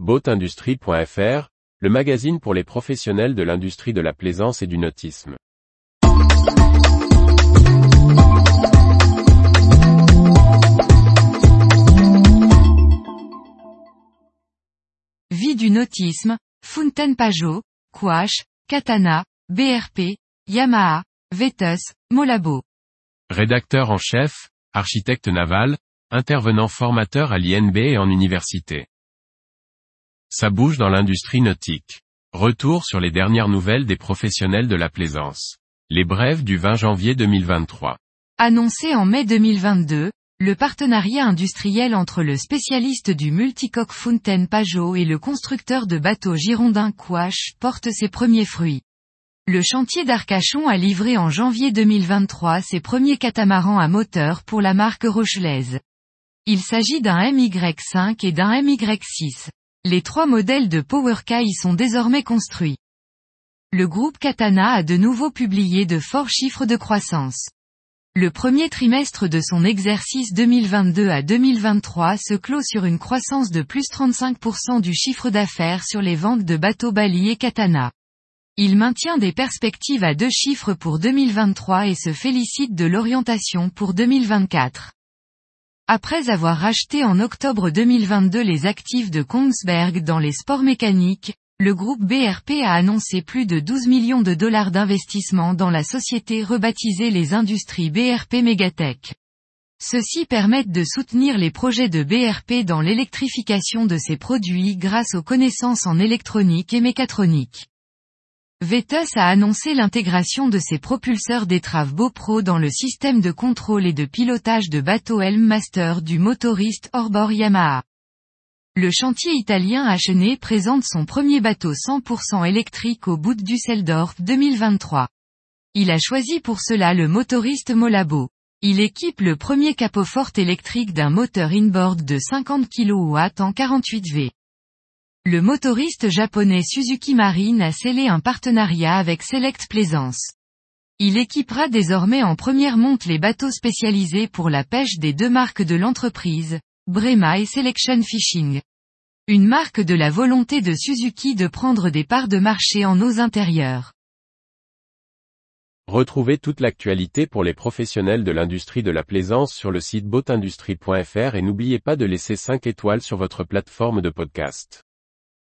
Boatindustrie.fr, le magazine pour les professionnels de l'industrie de la plaisance et du nautisme. Vie du nautisme, Fountain Pajot, Quash, Katana, BRP, Yamaha, Vetus, Molabo. Rédacteur en chef, architecte naval, intervenant formateur à l'INB et en université. Ça bouge dans l'industrie nautique. Retour sur les dernières nouvelles des professionnels de la plaisance. Les brèves du 20 janvier 2023. Annoncé en mai 2022, le partenariat industriel entre le spécialiste du multicoque Fountain Pajot et le constructeur de bateaux girondin Quash porte ses premiers fruits. Le chantier d'Arcachon a livré en janvier 2023 ses premiers catamarans à moteur pour la marque rochelaise. Il s'agit d'un MY5 et d'un MY6. Les trois modèles de PowerKai y sont désormais construits. Le groupe Katana a de nouveau publié de forts chiffres de croissance. Le premier trimestre de son exercice 2022 à 2023 se clôt sur une croissance de plus 35% du chiffre d'affaires sur les ventes de bateaux Bali et Katana. Il maintient des perspectives à deux chiffres pour 2023 et se félicite de l'orientation pour 2024. Après avoir racheté en octobre 2022 les actifs de Kongsberg dans les sports mécaniques, le groupe BRP a annoncé plus de 12 millions de dollars d'investissement dans la société rebaptisée les industries BRP Megatech. Ceux-ci permettent de soutenir les projets de BRP dans l'électrification de ses produits grâce aux connaissances en électronique et mécatronique. Vetus a annoncé l'intégration de ses propulseurs d'étrave BoPro dans le système de contrôle et de pilotage de bateau Helm Master du motoriste Orbor Yamaha. Le chantier italien Achené présente son premier bateau 100% électrique au bout de Düsseldorf 2023. Il a choisi pour cela le motoriste Molabo. Il équipe le premier capot fort électrique d'un moteur inboard de 50 kW en 48 V. Le motoriste japonais Suzuki Marine a scellé un partenariat avec Select Plaisance. Il équipera désormais en première monte les bateaux spécialisés pour la pêche des deux marques de l'entreprise, Brema et Selection Fishing. Une marque de la volonté de Suzuki de prendre des parts de marché en eaux intérieures. Retrouvez toute l'actualité pour les professionnels de l'industrie de la plaisance sur le site boatindustrie.fr et n'oubliez pas de laisser 5 étoiles sur votre plateforme de podcast.